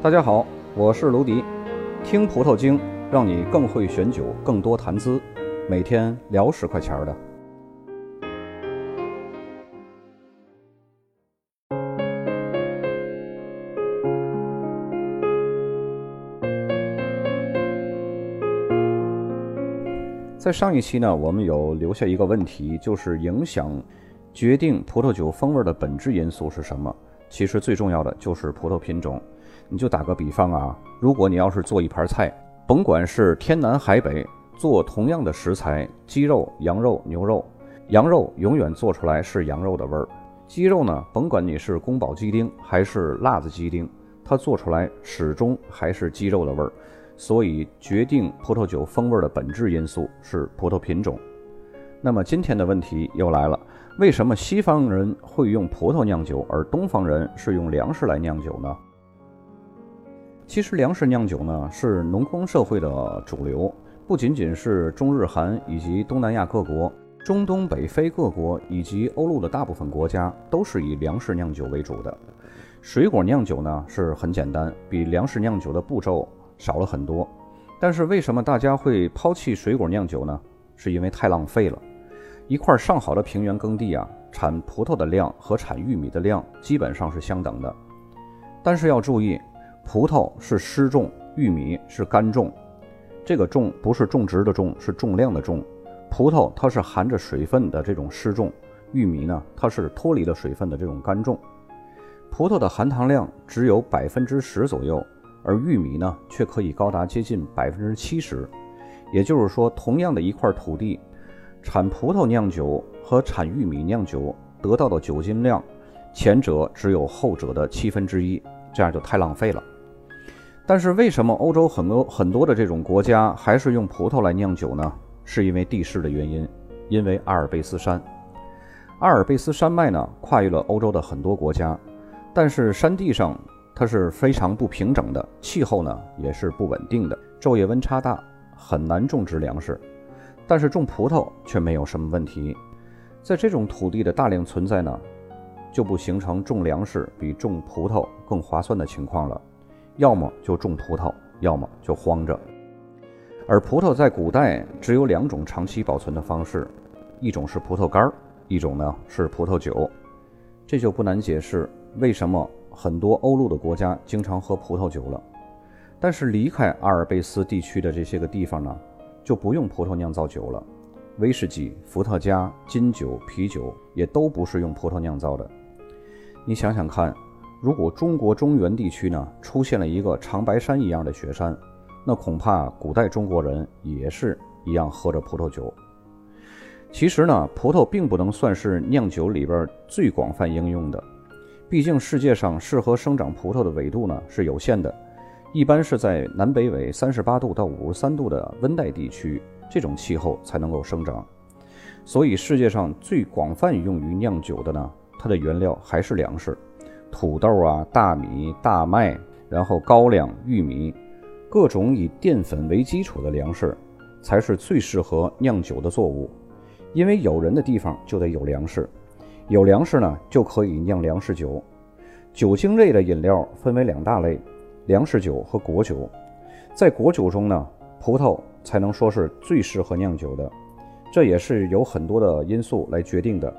大家好，我是卢迪，听葡萄精，让你更会选酒，更多谈资，每天聊十块钱的。在上一期呢，我们有留下一个问题，就是影响决定葡萄酒风味的本质因素是什么？其实最重要的就是葡萄品种。你就打个比方啊，如果你要是做一盘菜，甭管是天南海北做同样的食材，鸡肉、羊肉、牛肉，羊肉永远做出来是羊肉的味儿，鸡肉呢，甭管你是宫保鸡丁还是辣子鸡丁，它做出来始终还是鸡肉的味儿。所以，决定葡萄酒风味的本质因素是葡萄品种。那么今天的问题又来了：为什么西方人会用葡萄酿酒，而东方人是用粮食来酿酒呢？其实粮食酿酒呢是农耕社会的主流，不仅仅是中日韩以及东南亚各国，中东北非各国以及欧陆的大部分国家都是以粮食酿酒为主的。水果酿酒呢是很简单，比粮食酿酒的步骤少了很多。但是为什么大家会抛弃水果酿酒呢？是因为太浪费了。一块上好的平原耕地啊，产葡萄的量和产玉米的量基本上是相等的。但是要注意。葡萄是湿重，玉米是干重。这个重不是种植的重，是重量的重。葡萄它是含着水分的这种湿重，玉米呢它是脱离了水分的这种干重。葡萄的含糖量只有百分之十左右，而玉米呢却可以高达接近百分之七十。也就是说，同样的一块土地，产葡萄酿酒和产玉米酿酒得到的酒精量，前者只有后者的七分之一，这样就太浪费了。但是为什么欧洲很多很多的这种国家还是用葡萄来酿酒呢？是因为地势的原因，因为阿尔卑斯山。阿尔卑斯山脉呢，跨越了欧洲的很多国家，但是山地上它是非常不平整的，气候呢也是不稳定的，昼夜温差大，很难种植粮食。但是种葡萄却没有什么问题，在这种土地的大量存在呢，就不形成种粮食比种葡萄更划算的情况了。要么就种葡萄，要么就荒着。而葡萄在古代只有两种长期保存的方式，一种是葡萄干儿，一种呢是葡萄酒。这就不难解释为什么很多欧陆的国家经常喝葡萄酒了。但是离开阿尔卑斯地区的这些个地方呢，就不用葡萄酿造酒了。威士忌、伏特加、金酒、啤酒也都不是用葡萄酿造的。你想想看。如果中国中原地区呢出现了一个长白山一样的雪山，那恐怕古代中国人也是一样喝着葡萄酒。其实呢，葡萄并不能算是酿酒里边最广泛应用的，毕竟世界上适合生长葡萄的纬度呢是有限的，一般是在南北纬三十八度到五十三度的温带地区，这种气候才能够生长。所以世界上最广泛用于酿酒的呢，它的原料还是粮食。土豆啊，大米、大麦，然后高粱、玉米，各种以淀粉为基础的粮食，才是最适合酿酒的作物。因为有人的地方就得有粮食，有粮食呢就可以酿粮食酒。酒精类的饮料分为两大类：粮食酒和果酒。在果酒中呢，葡萄才能说是最适合酿酒的。这也是有很多的因素来决定的：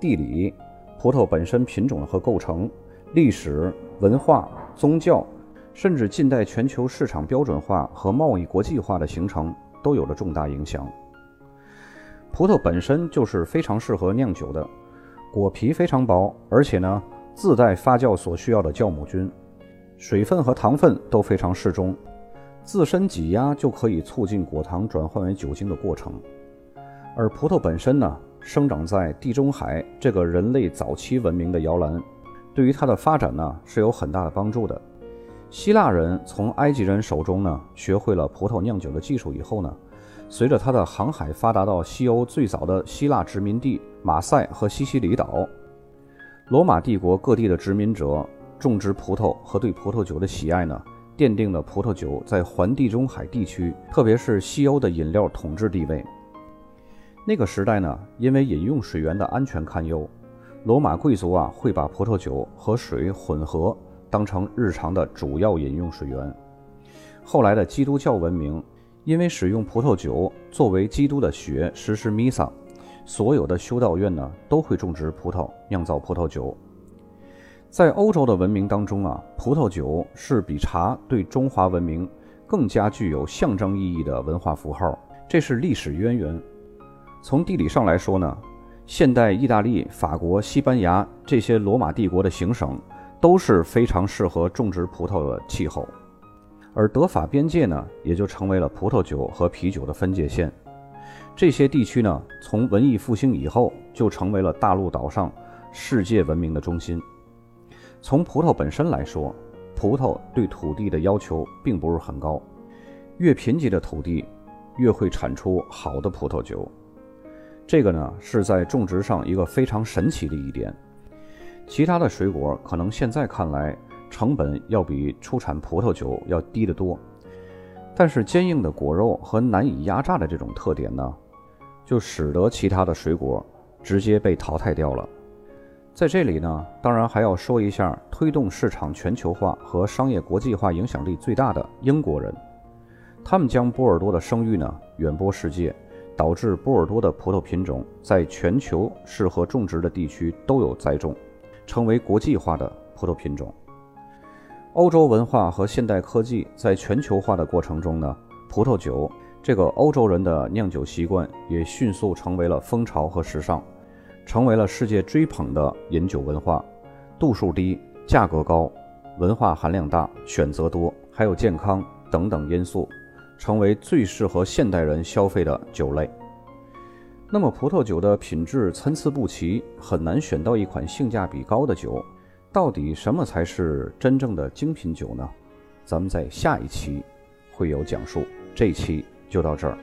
地理、葡萄本身品种和构成。历史文化、宗教，甚至近代全球市场标准化和贸易国际化的形成，都有了重大影响。葡萄本身就是非常适合酿酒的，果皮非常薄，而且呢自带发酵所需要的酵母菌，水分和糖分都非常适中，自身挤压就可以促进果糖转换为酒精的过程。而葡萄本身呢，生长在地中海这个人类早期文明的摇篮。对于它的发展呢是有很大的帮助的。希腊人从埃及人手中呢学会了葡萄酿酒的技术以后呢，随着它的航海发达到西欧最早的希腊殖民地马赛和西西里岛，罗马帝国各地的殖民者种植葡萄和对葡萄酒的喜爱呢，奠定了葡萄酒在环地中海地区，特别是西欧的饮料统治地位。那个时代呢，因为饮用水源的安全堪忧。罗马贵族啊，会把葡萄酒和水混合，当成日常的主要饮用水源。后来的基督教文明，因为使用葡萄酒作为基督的血实施弥撒，所有的修道院呢都会种植葡萄，酿造葡萄酒。在欧洲的文明当中啊，葡萄酒是比茶对中华文明更加具有象征意义的文化符号，这是历史渊源。从地理上来说呢，现代意大利、法国、西班牙这些罗马帝国的行省都是非常适合种植葡萄的气候。而德法边界呢，也就成为了葡萄酒和啤酒的分界线。这些地区呢，从文艺复兴以后就成为了大陆岛上世界文明的中心。从葡萄本身来说，葡萄对土地的要求并不是很高，越贫瘠的土地越会产出好的葡萄酒。这个呢，是在种植上一个非常神奇的一点。其他的水果可能现在看来。成本要比出产葡萄酒要低得多，但是坚硬的果肉和难以压榨的这种特点呢，就使得其他的水果直接被淘汰掉了。在这里呢，当然还要说一下推动市场全球化和商业国际化影响力最大的英国人，他们将波尔多的声誉呢远播世界，导致波尔多的葡萄品种在全球适合种植的地区都有栽种，成为国际化的葡萄品种。欧洲文化和现代科技在全球化的过程中呢，葡萄酒这个欧洲人的酿酒习惯也迅速成为了风潮和时尚，成为了世界追捧的饮酒文化。度数低、价格高、文化含量大、选择多，还有健康等等因素，成为最适合现代人消费的酒类。那么，葡萄酒的品质参差不齐，很难选到一款性价比高的酒。到底什么才是真正的精品酒呢？咱们在下一期会有讲述。这一期就到这儿。